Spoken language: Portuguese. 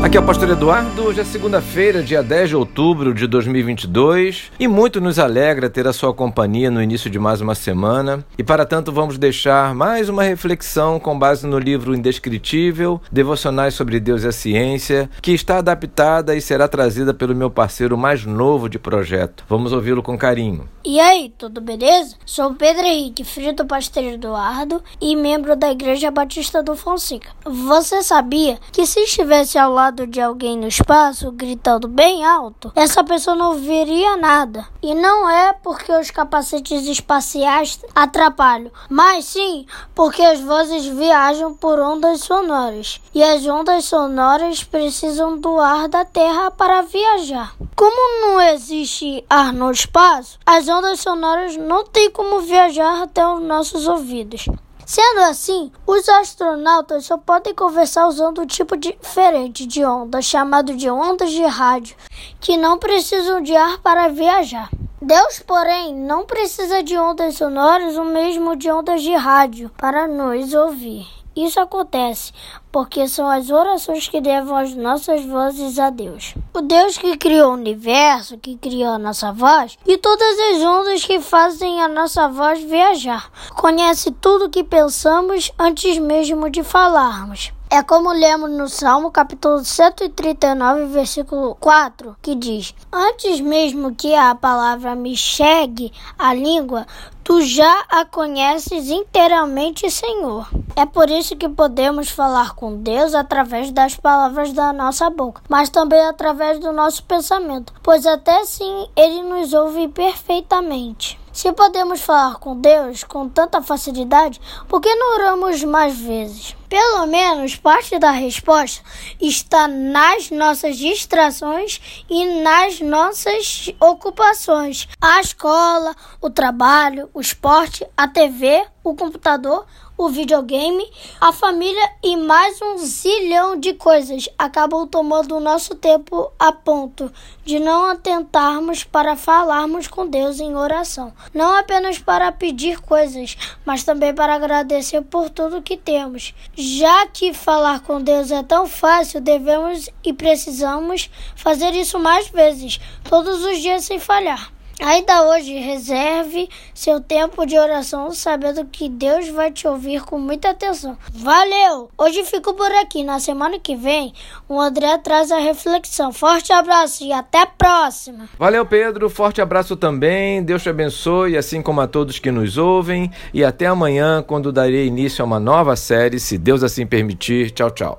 Aqui é o Pastor Eduardo, hoje é segunda-feira, dia 10 de outubro de 2022 e muito nos alegra ter a sua companhia no início de mais uma semana e para tanto vamos deixar mais uma reflexão com base no livro Indescritível, Devocionais sobre Deus e a Ciência, que está adaptada e será trazida pelo meu parceiro mais novo de projeto. Vamos ouvi-lo com carinho. E aí, tudo beleza? Sou Pedro Henrique, filho do pastor Eduardo e membro da Igreja Batista do Fonseca. Você sabia que se estivesse ao lado lado de alguém no espaço, gritando bem alto, essa pessoa não veria nada. E não é porque os capacetes espaciais atrapalham, mas sim porque as vozes viajam por ondas sonoras. E as ondas sonoras precisam do ar da Terra para viajar. Como não existe ar no espaço, as ondas sonoras não têm como viajar até os nossos ouvidos. Sendo assim, os astronautas só podem conversar usando um tipo diferente de onda, chamado de ondas de rádio, que não precisam de ar para viajar. Deus, porém, não precisa de ondas sonoras, o mesmo de ondas de rádio, para nos ouvir. Isso acontece porque são as orações que levam as nossas vozes a Deus. O Deus que criou o universo, que criou a nossa voz e todas as ondas que fazem a nossa voz viajar, conhece tudo que pensamos antes mesmo de falarmos. É como lemos no Salmo capítulo 139, versículo 4, que diz: Antes mesmo que a palavra me chegue à língua, tu já a conheces inteiramente, Senhor. É por isso que podemos falar com Deus através das palavras da nossa boca, mas também através do nosso pensamento, pois até sim ele nos ouve perfeitamente. Se podemos falar com Deus com tanta facilidade, por que não oramos mais vezes? Pelo menos parte da resposta está nas nossas distrações e nas nossas ocupações. A escola, o trabalho, o esporte, a TV, o computador, o videogame, a família e mais um zilhão de coisas acabam tomando o nosso tempo a ponto de não atentarmos para falarmos com Deus em oração. Não apenas para pedir coisas, mas também para agradecer por tudo que temos. Já que falar com Deus é tão fácil, devemos e precisamos fazer isso mais vezes, todos os dias sem falhar. Ainda hoje, reserve seu tempo de oração sabendo que Deus vai te ouvir com muita atenção. Valeu! Hoje fico por aqui. Na semana que vem, o André traz a reflexão. Forte abraço e até a próxima. Valeu, Pedro. Forte abraço também. Deus te abençoe, assim como a todos que nos ouvem. E até amanhã, quando darei início a uma nova série, se Deus assim permitir. Tchau, tchau.